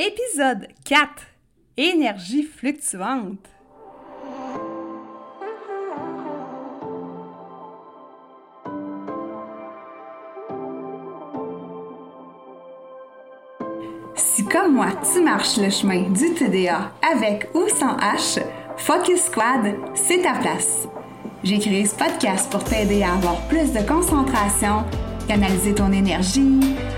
Épisode 4 Énergie fluctuante. Si comme moi, tu marches le chemin du TDA avec ou sans H, Focus Squad, c'est ta place. J'ai créé ce podcast pour t'aider à avoir plus de concentration, canaliser ton énergie,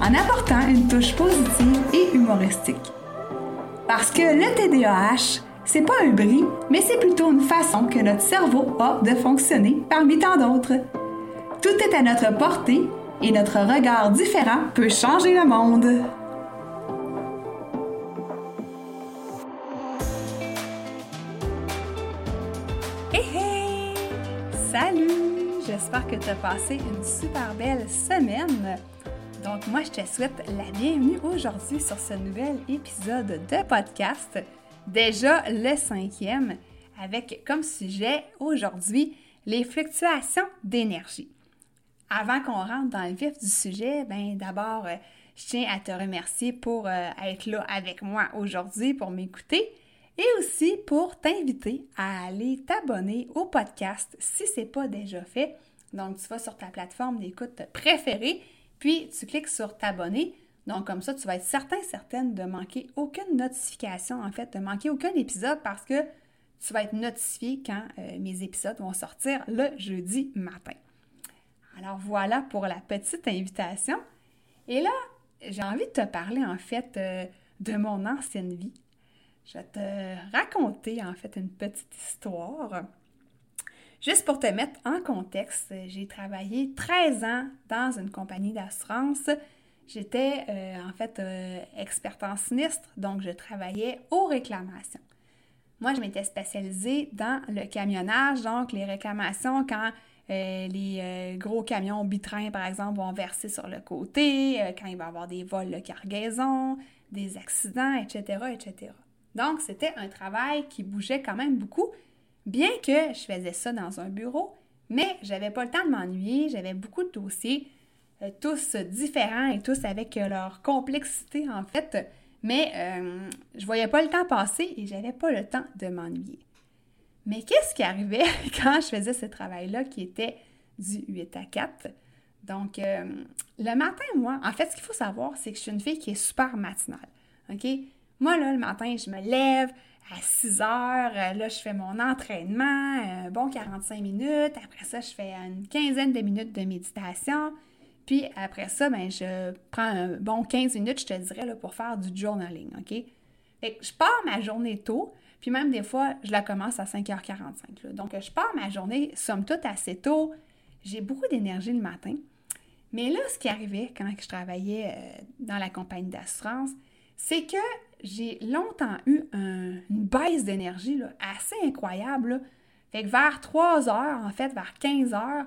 en apportant une touche positive et humoristique. Parce que le TDAH, c'est pas un bris, mais c'est plutôt une façon que notre cerveau a de fonctionner parmi tant d'autres. Tout est à notre portée et notre regard différent peut changer le monde. Hey hey! Salut! J'espère que tu as passé une super belle semaine. Donc moi, je te souhaite la bienvenue aujourd'hui sur ce nouvel épisode de podcast, déjà le cinquième, avec comme sujet aujourd'hui les fluctuations d'énergie. Avant qu'on rentre dans le vif du sujet, ben d'abord, euh, je tiens à te remercier pour euh, être là avec moi aujourd'hui, pour m'écouter et aussi pour t'inviter à aller t'abonner au podcast si ce n'est pas déjà fait. Donc, tu vas sur ta plateforme d'écoute préférée, puis tu cliques sur t'abonner. Donc, comme ça, tu vas être certain, certaine de manquer aucune notification, en fait, de manquer aucun épisode parce que tu vas être notifié quand euh, mes épisodes vont sortir le jeudi matin. Alors voilà pour la petite invitation. Et là, j'ai envie de te parler en fait euh, de mon ancienne vie. Je vais te raconter en fait une petite histoire. Juste pour te mettre en contexte, j'ai travaillé 13 ans dans une compagnie d'assurance. J'étais euh, en fait euh, experte en sinistre, donc je travaillais aux réclamations. Moi, je m'étais spécialisée dans le camionnage, donc les réclamations quand euh, les euh, gros camions bitrains, par exemple, vont verser sur le côté, euh, quand il va y avoir des vols de cargaison, des accidents, etc., etc. Donc, c'était un travail qui bougeait quand même beaucoup, bien que je faisais ça dans un bureau, mais j'avais pas le temps de m'ennuyer, j'avais beaucoup de dossiers, tous différents et tous avec leur complexité, en fait, mais je voyais pas le temps passer et j'avais pas le temps de m'ennuyer. Mais qu'est-ce qui arrivait quand je faisais ce travail-là qui était du 8 à 4? Donc, euh, le matin, moi, en fait, ce qu'il faut savoir, c'est que je suis une fille qui est super matinale. OK? Moi, là, le matin, je me lève à 6 heures. Euh, là, je fais mon entraînement, un bon 45 minutes. Après ça, je fais une quinzaine de minutes de méditation. Puis après ça, ben, je prends un bon 15 minutes, je te dirais, là, pour faire du journaling. OK? Fait que je pars ma journée tôt. Puis même des fois, je la commence à 5h45. Donc, je pars ma journée, somme toute, assez tôt. J'ai beaucoup d'énergie le matin. Mais là, ce qui arrivait quand je travaillais euh, dans la compagnie d'assurance, c'est que j'ai longtemps eu une baisse d'énergie assez incroyable. Fait que vers 3 heures, en fait, vers 15 heures,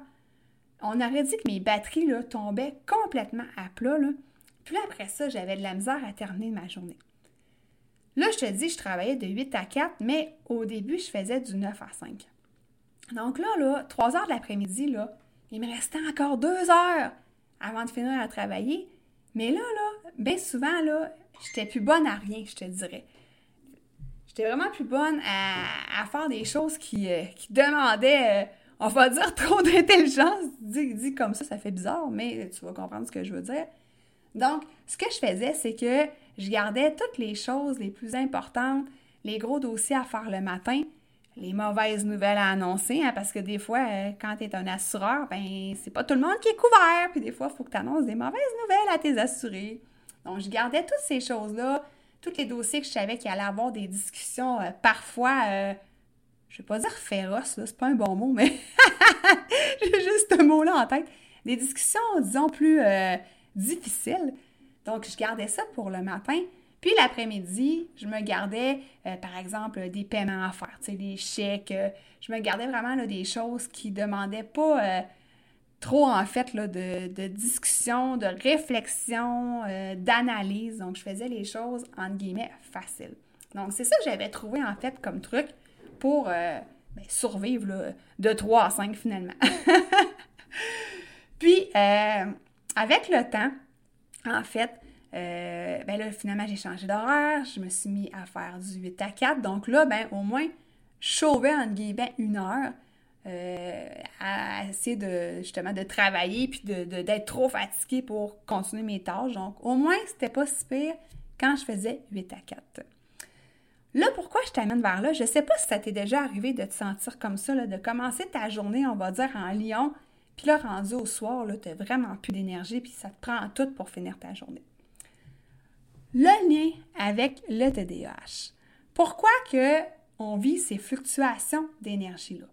on aurait dit que mes batteries là, tombaient complètement à plat. Puis après ça, j'avais de la misère à terminer ma journée. Là, je te dis, je travaillais de 8 à 4, mais au début, je faisais du 9 à 5. Donc là, là, 3 heures de l'après-midi, là, il me restait encore 2 heures avant de finir à travailler. Mais là, là, bien souvent, là, j'étais plus bonne à rien, je te dirais. J'étais vraiment plus bonne à, faire des choses qui, euh, demandaient, euh, on va dire, trop d'intelligence. Dit, dit comme ça, ça fait bizarre, mais tu vas comprendre ce que je veux dire. Donc, ce que je faisais, c'est que je gardais toutes les choses les plus importantes, les gros dossiers à faire le matin, les mauvaises nouvelles à annoncer, hein, parce que des fois, euh, quand tu es un assureur, ben c'est pas tout le monde qui est couvert, puis des fois, il faut que tu annonces des mauvaises nouvelles à tes assurés. Donc, je gardais toutes ces choses-là, tous les dossiers que je savais qu'il allait avoir des discussions euh, parfois, euh, je vais pas dire féroces, c'est pas un bon mot, mais j'ai juste ce mot-là en tête. Des discussions, disons, plus difficiles. Donc, je gardais ça pour le matin. Puis l'après-midi, je me gardais, euh, par exemple, des paiements à faire, tu des chèques. Euh, je me gardais vraiment là, des choses qui demandaient pas euh, trop, en fait, de, de discussion, de réflexion, d'analyse. Donc, je faisais les choses, entre guillemets, faciles. Donc, c'est ça que j'avais trouvé, en fait, comme truc pour ben, survivre de 3 à 5, finalement. Puis, avec le temps, en fait, euh, ben finalement, j'ai changé d'horaire, je me suis mis à faire du 8 à 4. Donc là, ben, au moins, je sauvais, entre guillemets, une heure euh, à essayer de, justement, de travailler puis d'être de, d'être trop fatiguée pour continuer mes tâches. Donc, au moins, c'était pas si pire quand je faisais 8 à 4. Là, pourquoi je t'amène vers là? Je sais pas si ça t'est déjà arrivé de te sentir comme ça, là, de commencer ta journée, on va dire, en Lyon, puis là, rendu au soir, tu n'as vraiment plus d'énergie, puis ça te prend tout pour finir ta journée le lien avec le TDAH. Pourquoi que on vit ces fluctuations d'énergie-là?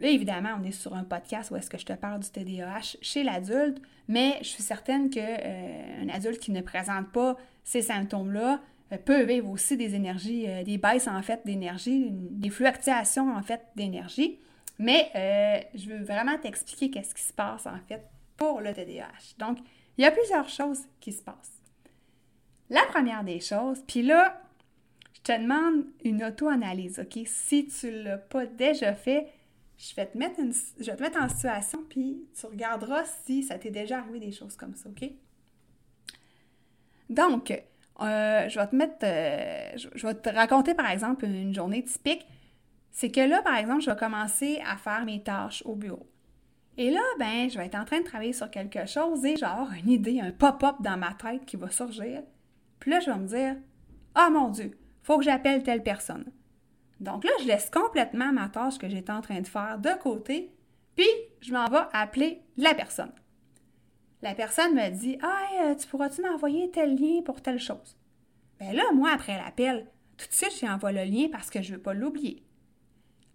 Là, évidemment, on est sur un podcast où est-ce que je te parle du TDAH chez l'adulte, mais je suis certaine qu'un euh, adulte qui ne présente pas ces symptômes-là euh, peut vivre aussi des énergies, euh, des baisses en fait d'énergie, des fluctuations en fait d'énergie. Mais je veux vraiment t'expliquer qu'est-ce qui se passe en fait pour le TDAH. Donc, il y a plusieurs choses qui se passent. La première des choses, puis là, je te demande une auto-analyse, OK? Si tu ne l'as pas déjà fait, je vais, te mettre je vais te mettre en situation, puis tu regarderas si ça t'est déjà arrivé des choses comme ça, OK? Donc, euh, je vais te mettre, euh, je, vais te raconter par exemple une journée typique. C'est que là, par exemple, je vais commencer à faire mes tâches au bureau. Et là, ben, je vais être en train de travailler sur quelque chose et genre une idée, un pop-up dans ma tête qui va surgir. Puis là, je vais me dire Ah mon Dieu, faut que j'appelle telle personne. Donc là, je laisse complètement ma tâche que j'étais en train de faire de côté, puis je m'en vais appeler la personne. La personne me dit Ah, tu pourras-tu m'envoyer tel lien pour telle chose? Bien là, moi, après l'appel, tout de suite, j'envoie le lien parce que je ne veux pas l'oublier.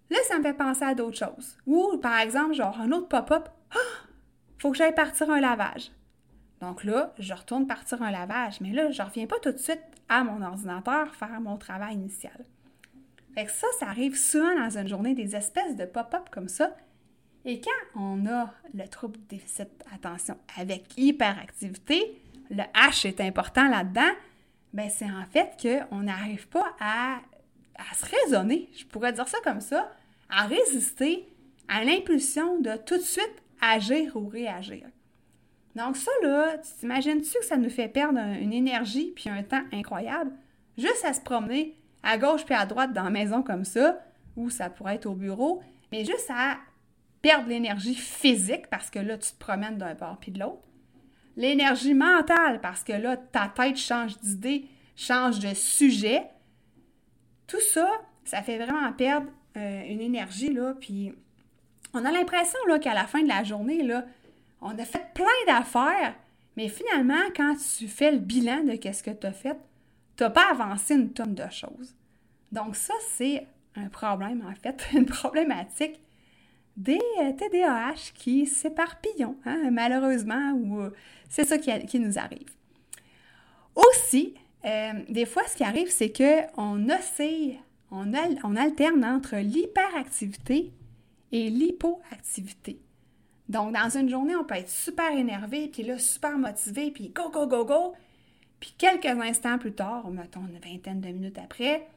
Là, ça me fait penser à d'autres choses. Ou, par exemple, genre un autre pop-up Ah, faut que j'aille partir un lavage. Donc là, je retourne partir un lavage, mais là, je ne reviens pas tout de suite à mon ordinateur faire mon travail initial. Fait que ça, ça arrive souvent dans une journée, des espèces de pop-up comme ça. Et quand on a le trouble déficit attention avec hyperactivité, le H est important là-dedans, ben c'est en fait qu'on n'arrive pas à, à se raisonner, je pourrais dire ça comme ça, à résister à l'impulsion de tout de suite agir ou réagir. Donc ça, là, tu t'imagines-tu que ça nous fait perdre une énergie puis un temps incroyable juste à se promener à gauche puis à droite dans la maison comme ça, ou ça pourrait être au bureau, mais juste à perdre l'énergie physique parce que là, tu te promènes d'un bord puis de l'autre. L'énergie mentale parce que là, ta tête change d'idée, change de sujet. Tout ça, ça fait vraiment perdre euh, une énergie, là, puis on a l'impression, là, qu'à la fin de la journée, là, on a fait plein d'affaires, mais finalement, quand tu fais le bilan de ce que tu as fait, tu n'as pas avancé une tonne de choses. Donc ça, c'est un problème, en fait, une problématique des TDAH euh, qui s'éparpillent, hein, malheureusement, ou euh, c'est ça qui, nous arrive. Aussi, euh, des fois, ce qui arrive, c'est qu'on oscille, on, on alterne entre l'hyperactivité et l'hypoactivité. Donc, dans une journée, on peut être super énervé, puis là, super motivé, puis go, go, go, go. Puis quelques instants plus tard, mettons une vingtaine de minutes après,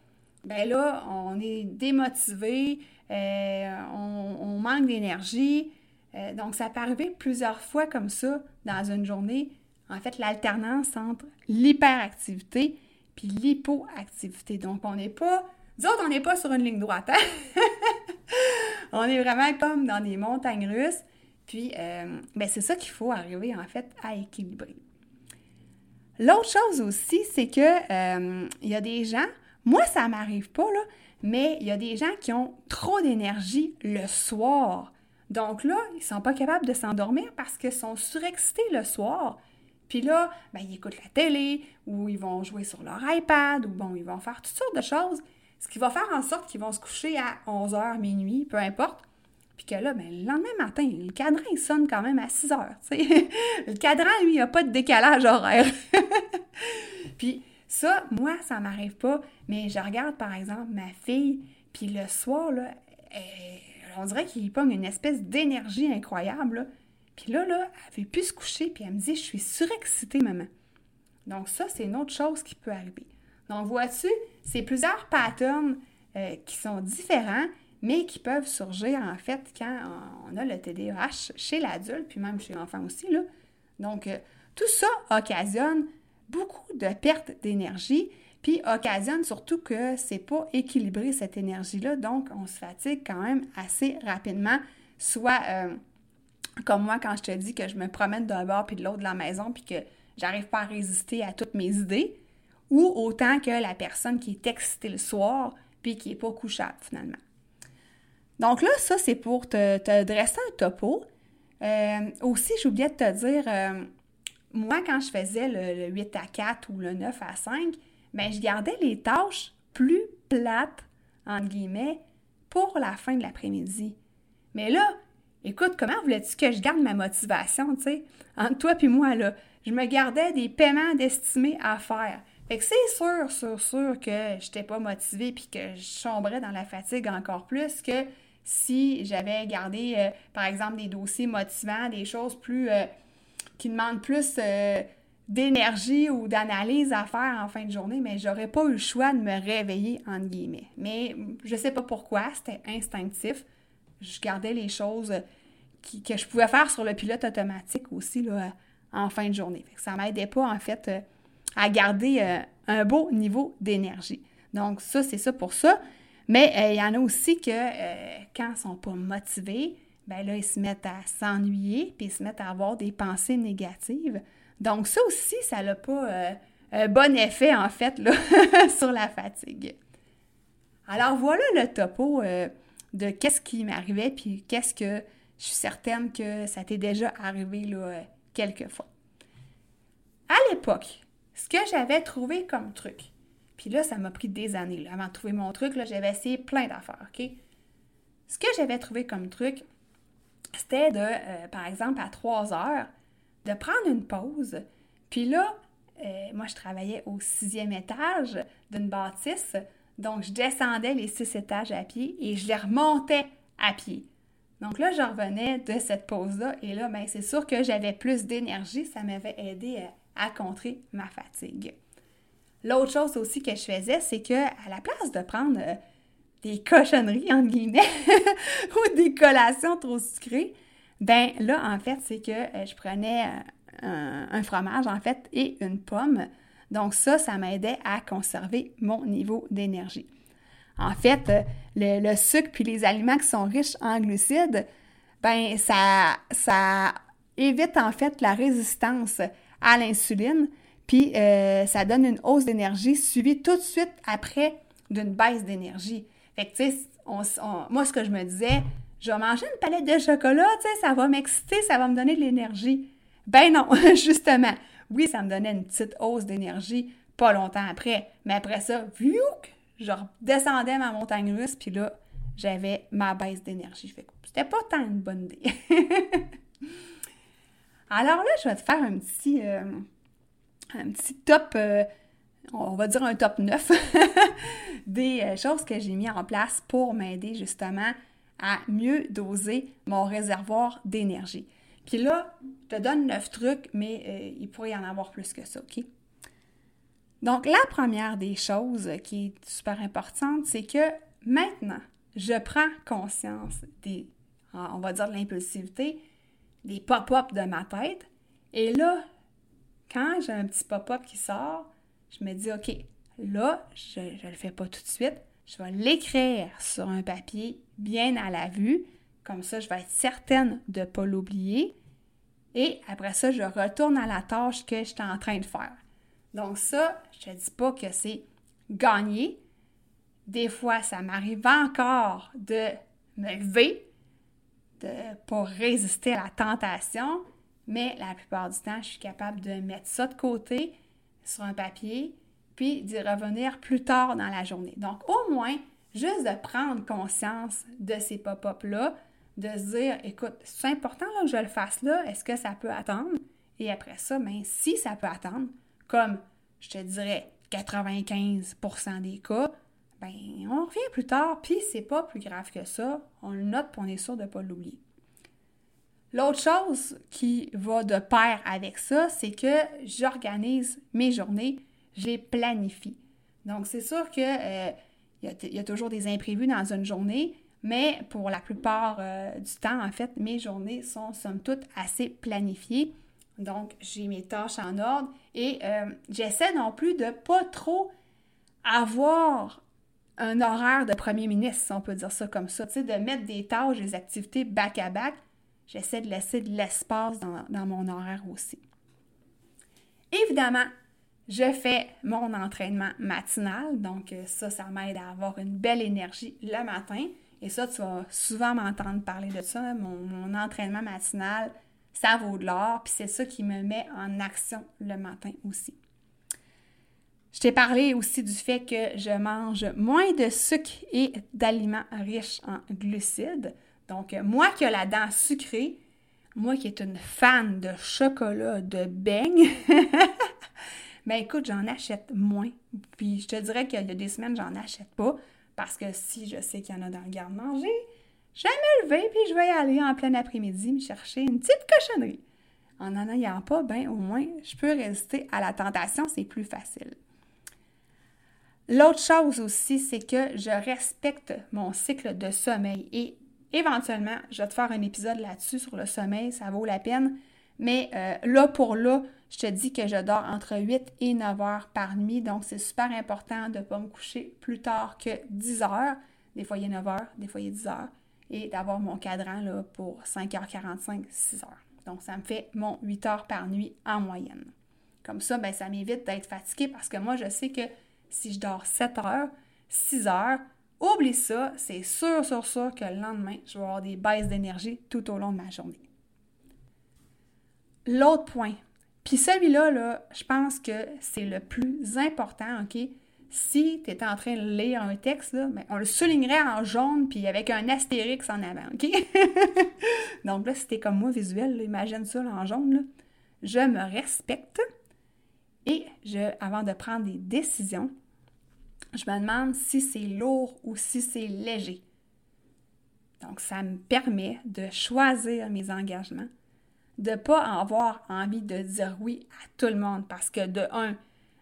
ben là, on est démotivé, euh, on, manque d'énergie. Euh, donc, ça peut arriver plusieurs fois comme ça dans une journée. En fait, l'alternance entre l'hyperactivité puis l'hypoactivité. Donc, on n'est pas... Nous on n'est pas sur une ligne droite. Hein? on est vraiment comme dans des montagnes russes. Puis, euh, ben, c'est ça qu'il faut arriver en fait à équilibrer. L'autre chose aussi, c'est que il y a des gens, moi ça m'arrive pas là, mais il y a des gens qui ont trop d'énergie le soir. Donc là, ils sont pas capables de s'endormir parce qu'ils sont surexcités le soir. Puis là, ben, ils écoutent la télé ou ils vont jouer sur leur iPad ou bon, ils vont faire toutes sortes de choses. Ce qui va faire en sorte qu'ils vont se coucher à 11h, minuit, peu importe. Puis que là, ben, le lendemain matin, le cadran, il sonne quand même à 6 heures. le cadran, lui, il n'a pas de décalage horaire. Puis Ça, moi, ça m'arrive pas, mais je regarde par exemple ma fille, puis le soir, là, on dirait qu'il pogne une espèce d'énergie incroyable. Puis là, là, elle veut plus se coucher, puis elle me dit Je suis surexcitée, maman. Donc, ça, c'est une autre chose qui peut arriver. Donc, vois-tu, c'est plusieurs patterns euh, qui sont différents, mais qui peuvent surgir en fait quand on a le TDAH chez l'adulte, puis même chez l'enfant aussi. Là. Donc, euh, tout ça occasionne beaucoup de pertes d'énergie, puis occasionne surtout que c'est pas équilibré cette énergie-là, donc on se fatigue quand même assez rapidement, soit euh, comme moi quand je te dis que je me promène d'un bord puis de l'autre de la maison, puis que j'arrive pas à résister à toutes mes idées, ou autant que la personne qui est excitée le soir, puis qui n'est pas couchable finalement. Donc là, ça, c'est pour te, dresser un topo. Euh, aussi, j'oubliais de te dire, euh, moi, quand je faisais le, 8 à 4 ou le 9 à 5, bien, je gardais les tâches plus plates, entre guillemets, pour la fin de l'après-midi. Mais là, écoute, comment voulais-tu que je garde ma motivation, tu sais? Entre toi et moi, là, je me gardais des paiements destinés à faire. Fait que c'est sûr, sûr, sûr que je n'étais pas motivée puis que je sombrais dans la fatigue encore plus que si j'avais gardé, euh, par exemple, des dossiers motivants, des choses plus euh, qui demandent plus euh, d'énergie ou d'analyse à faire en fin de journée, mais j'aurais pas eu le choix de me réveiller, entre guillemets. Mais je sais pas pourquoi, c'était instinctif. Je gardais les choses que je pouvais faire sur le pilote automatique aussi là, en fin de journée. Ça m'aidait pas, en fait, à garder un beau niveau d'énergie. Donc, ça, c'est ça pour ça. Mais euh, il y en a aussi que euh, quand ils ne sont pas motivés, ben là, ils se mettent à s'ennuyer, puis ils se mettent à avoir des pensées négatives. Donc ça aussi, ça n'a pas euh, un bon effet, en fait, là, sur la fatigue. Alors voilà le topo de qu'est-ce qui m'arrivait, puis qu'est-ce que je suis certaine que ça t'est déjà arrivé là, quelques fois. À l'époque, ce que j'avais trouvé comme truc, puis là, ça m'a pris des années. avant de trouver mon truc, j'avais essayé plein d'affaires, OK? Ce que j'avais trouvé comme truc, c'était de, euh, par exemple, à 3 heures, de prendre une pause. Puis là, euh, moi, je travaillais au sixième étage d'une bâtisse. Donc, je descendais les six étages à pied et je les remontais à pied. Donc là, je revenais de cette pause-là et là, ben, c'est sûr que j'avais plus d'énergie. Ça m'avait aidé à contrer ma fatigue. L'autre chose aussi que je faisais, c'est que à la place de prendre euh, des cochonneries, entre guillemets, ou des collations trop sucrées, ben là, en fait, c'est que euh, je prenais euh, un, fromage, en fait, et une pomme. Donc ça, ça m'aidait à conserver mon niveau d'énergie. En fait, le, sucre puis les aliments qui sont riches en glucides, ben ça, ça évite en fait la résistance à l'insuline, puis euh, ça donne une hausse d'énergie suivie tout de suite après d'une baisse d'énergie. Fait que, tu sais, moi, ce que je me disais, je vais manger une palette de chocolat, tu sais, ça va m'exciter, ça va me donner de l'énergie. Ben non, justement. Oui, ça me donnait une petite hausse d'énergie pas longtemps après. Mais après ça, viouk, je redescendais ma montagne russe, puis là, j'avais ma baisse d'énergie. C'était pas tant une bonne idée. Alors là, je vais te faire un petit... Euh, un petit top, euh, on va dire un top 9 des euh, choses que j'ai mis en place pour m'aider justement à mieux doser mon réservoir d'énergie. Puis là, je te donne 9 trucs, mais euh, il pourrait y en avoir plus que ça, OK? Donc, la première des choses qui est super importante, c'est que maintenant, je prends conscience des, on va dire de l'impulsivité, des pop-up de ma tête. Et là, quand j'ai un petit pop-up qui sort, je me dis, OK, là, je ne le fais pas tout de suite. Je vais l'écrire sur un papier bien à la vue. Comme ça, je vais être certaine de ne pas l'oublier. Et après ça, je retourne à la tâche que j'étais en train de faire. Donc ça, je ne dis pas que c'est gagné. Des fois, ça m'arrive encore de me lever, de pas résister à la tentation, mais la plupart du temps, je suis capable de mettre ça de côté sur un papier, puis d'y revenir plus tard dans la journée. Donc, au moins, juste de prendre conscience de ces pop-up-là, de se dire, écoute, c'est important que je le fasse là, est-ce que ça peut attendre? Et après ça, bien, si ça peut attendre, comme je te dirais 95% des cas, ben, on revient plus tard, puis c'est pas plus grave que ça. On le note, pour on est sûr de ne pas l'oublier. L'autre chose qui va de pair avec ça, c'est que j'organise mes journées, je les planifie. Donc, c'est sûr qu'il euh, y, a toujours des imprévus dans une journée, mais pour la plupart euh, du temps, en fait, mes journées sont somme toute assez planifiées. Donc, j'ai mes tâches en ordre et euh, j'essaie non plus de pas trop avoir un horaire de premier ministre, si on peut dire ça comme ça, de mettre des tâches, des activités back-à-back. J'essaie de laisser de l'espace dans, mon horaire aussi. Évidemment, je fais mon entraînement matinal, donc euh, ça, ça m'aide à avoir une belle énergie le matin. Et ça, tu vas souvent m'entendre parler de ça. Mon, mon entraînement matinal, ça vaut de l'or, puis c'est ça qui me met en action le matin aussi. Je t'ai parlé aussi du fait que je mange moins de sucre et d'aliments riches en glucides. Donc, moi qui ai la dent sucrée, moi qui est une fan de chocolat, de beignes, ben écoute, j'en achète moins. Puis je te dirais qu'il y a des semaines, j'en achète pas parce que si je sais qu'il y en a dans le garde-manger, je vais me lever puis je vais aller en plein après-midi me chercher une petite cochonnerie. En n'en ayant pas, ben au moins, je peux résister à la tentation, c'est plus facile. L'autre chose aussi, c'est que je respecte mon cycle de sommeil et éventuellement, je vais te faire un épisode là-dessus sur le sommeil, ça vaut la peine. Mais euh, là pour là, je te dis que je dors entre 8 et 9 heures par nuit, donc c'est super important de ne pas me coucher plus tard que 10 heures. Des fois, il est 9 heures, des fois, il est 10 heures. Et d'avoir mon cadran pour 5h45, 6 heures. Donc, ça me fait mon 8 heures par nuit en moyenne. Comme ça, ben, ça m'évite d'être fatiguée parce que moi, je sais que si je dors 7 heures, 6 heures, oublie ça, c'est sûr, sûr, sûr que le lendemain, je vais avoir des baisses d'énergie tout au long de ma journée. L'autre point, puis celui-là, là, je pense que c'est le plus important, OK? Si tu étais en train de lire un texte, là, ben, on le soulignerait en jaune puis avec un astérix en avant, OK? Donc là, si comme moi visuel, imagine ça en jaune. Là. Je me respecte, et je, avant de prendre des décisions, je me demande si c'est lourd ou si c'est léger. Donc, ça me permet de choisir mes engagements, de ne pas avoir envie de dire oui à tout le monde parce que de un,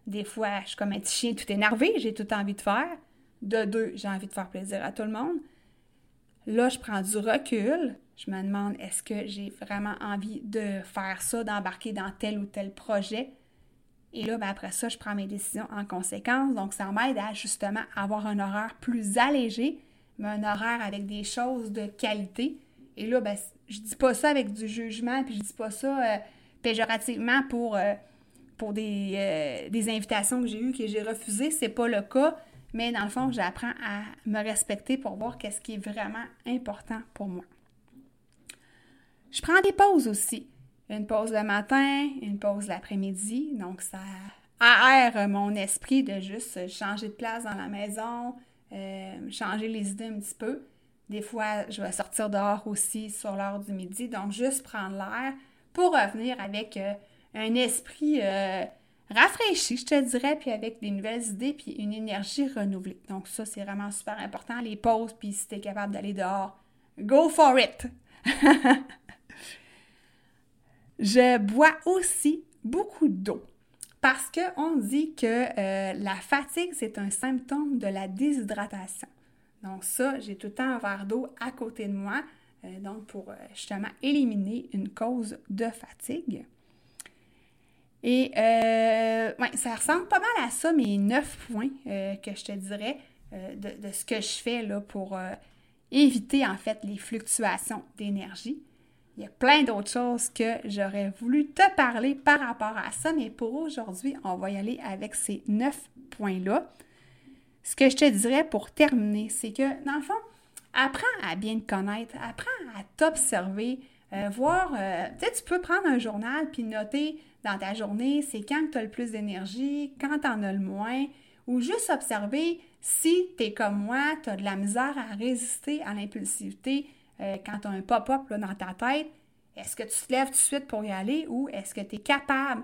des fois, je suis comme un petit chien tout énervé, j'ai tout envie de faire. De deux, j'ai envie de faire plaisir à tout le monde. Là, je prends du recul. Je me demande est-ce que j'ai vraiment envie de faire ça, d'embarquer dans tel ou tel projet? Et là, ben, après ça, je prends mes décisions en conséquence. Donc, ça m'aide à justement avoir un horaire plus allégé, mais un horaire avec des choses de qualité. Et là, ben, je dis pas ça avec du jugement, puis je dis pas ça euh, péjorativement pour, euh, pour des, euh, des, invitations que j'ai eues, que j'ai refusées. C'est pas le cas. Mais dans le fond, j'apprends à me respecter pour voir qu'est-ce qui est vraiment important pour moi. Je prends des pauses aussi une pause le matin, une pause l'après-midi. Donc, ça aère mon esprit de juste changer de place dans la maison, euh, changer les idées un petit peu. Des fois, je vais sortir dehors aussi sur l'heure du midi. Donc, juste prendre l'air pour revenir avec euh, un esprit euh, rafraîchi, je te dirais, puis avec des nouvelles idées, puis une énergie renouvelée. Donc, ça, c'est vraiment super important. Les pauses, puis si tu es capable d'aller dehors, go for it! Je bois aussi beaucoup d'eau parce qu'on dit que euh, la fatigue, c'est un symptôme de la déshydratation. Donc ça, j'ai tout le temps un verre d'eau à côté de moi, euh, donc pour euh, justement éliminer une cause de fatigue. Et ça ressemble pas mal à ça, mes neuf points que je te dirais de, de, ce que je fais là, pour éviter en fait les fluctuations d'énergie. Il y a plein d'autres choses que j'aurais voulu te parler par rapport à ça, mais pour aujourd'hui, on va y aller avec ces neuf points-là. Ce que je te dirais pour terminer, c'est que, dans le fond, apprends à bien te connaître, apprends à t'observer, euh, voir, euh, tu sais, tu peux prendre un journal puis noter dans ta journée, c'est quand tu as le plus d'énergie, quand tu en as le moins, ou juste observer si tu es comme moi, tu as de la misère à résister à l'impulsivité, euh, quand tu as un pop-up dans ta tête, est-ce que tu te lèves tout de suite pour y aller ou est-ce que tu es capable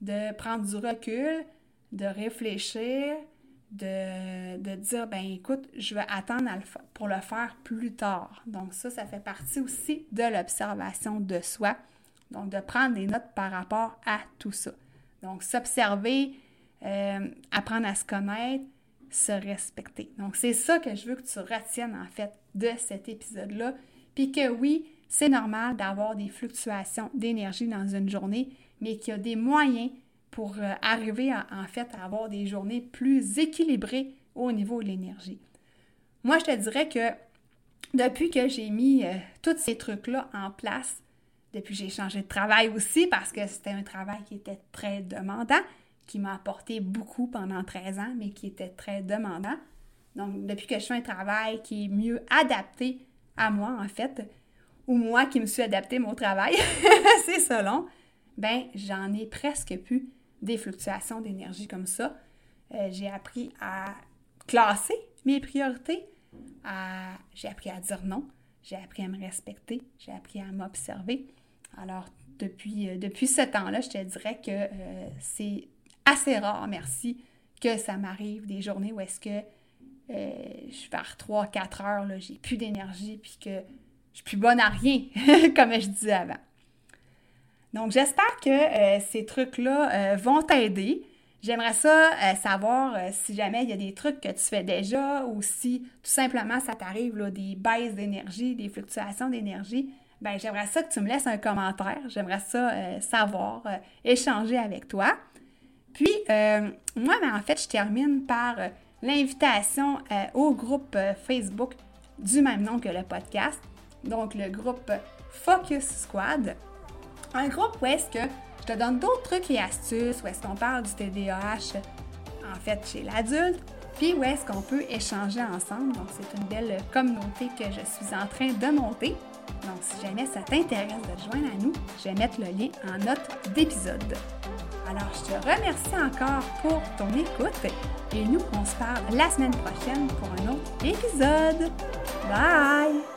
de prendre du recul, de réfléchir, de, de, dire, ben écoute, je vais attendre pour le faire plus tard. Donc ça, ça fait partie aussi de l'observation de soi. Donc de prendre des notes par rapport à tout ça. Donc s'observer, euh, apprendre à se connaître, se respecter. Donc c'est ça que je veux que tu retiennes en fait de cet épisode-là. Puis que oui, c'est normal d'avoir des fluctuations d'énergie dans une journée, mais qu'il y a des moyens pour euh, arriver en fait à avoir des journées plus équilibrées au niveau de l'énergie. Moi, je te dirais que depuis que j'ai mis euh, tous ces trucs-là en place, depuis que j'ai changé de travail aussi, parce que c'était un travail qui était très demandant, qui m'a apporté beaucoup pendant 13 ans, mais qui était très demandant. Donc, depuis que je fais un travail qui est mieux adapté à moi, en fait, ou moi qui me suis adapté à mon travail, c'est selon, ben j'en ai presque plus des fluctuations d'énergie comme ça. Euh, j'ai appris à classer mes priorités, j'ai appris à dire non, j'ai appris à me respecter, j'ai appris à m'observer. Alors, depuis, euh, depuis ce temps-là, je te dirais que euh, c'est assez rare, merci, que ça m'arrive des journées où est-ce que je suis vers 3-4 heures, j'ai plus d'énergie, puis que je suis plus bonne à rien, comme je disais avant. Donc, j'espère que euh, ces trucs-là euh, vont t'aider. J'aimerais ça euh, savoir si jamais il y a des trucs que tu fais déjà ou si tout simplement ça t'arrive, des baisses d'énergie, des fluctuations d'énergie. Ben, j'aimerais ça que tu me laisses un commentaire. J'aimerais ça savoir, échanger avec toi. Puis, moi, ben, en fait, je termine par l'invitation au groupe Facebook du même nom que le podcast. Donc, le groupe Focus Squad. Un groupe où est-ce que je te donne d'autres trucs et astuces, où est-ce qu'on parle du TDAH en fait chez l'adulte, puis où est-ce qu'on peut échanger ensemble? Donc, c'est une belle communauté que je suis en train de monter. Donc, si jamais ça t'intéresse de te joindre à nous, je vais mettre le lien en note d'épisode. Alors, je te remercie encore pour ton écoute et nous, on se parle la semaine prochaine pour un autre épisode. Bye!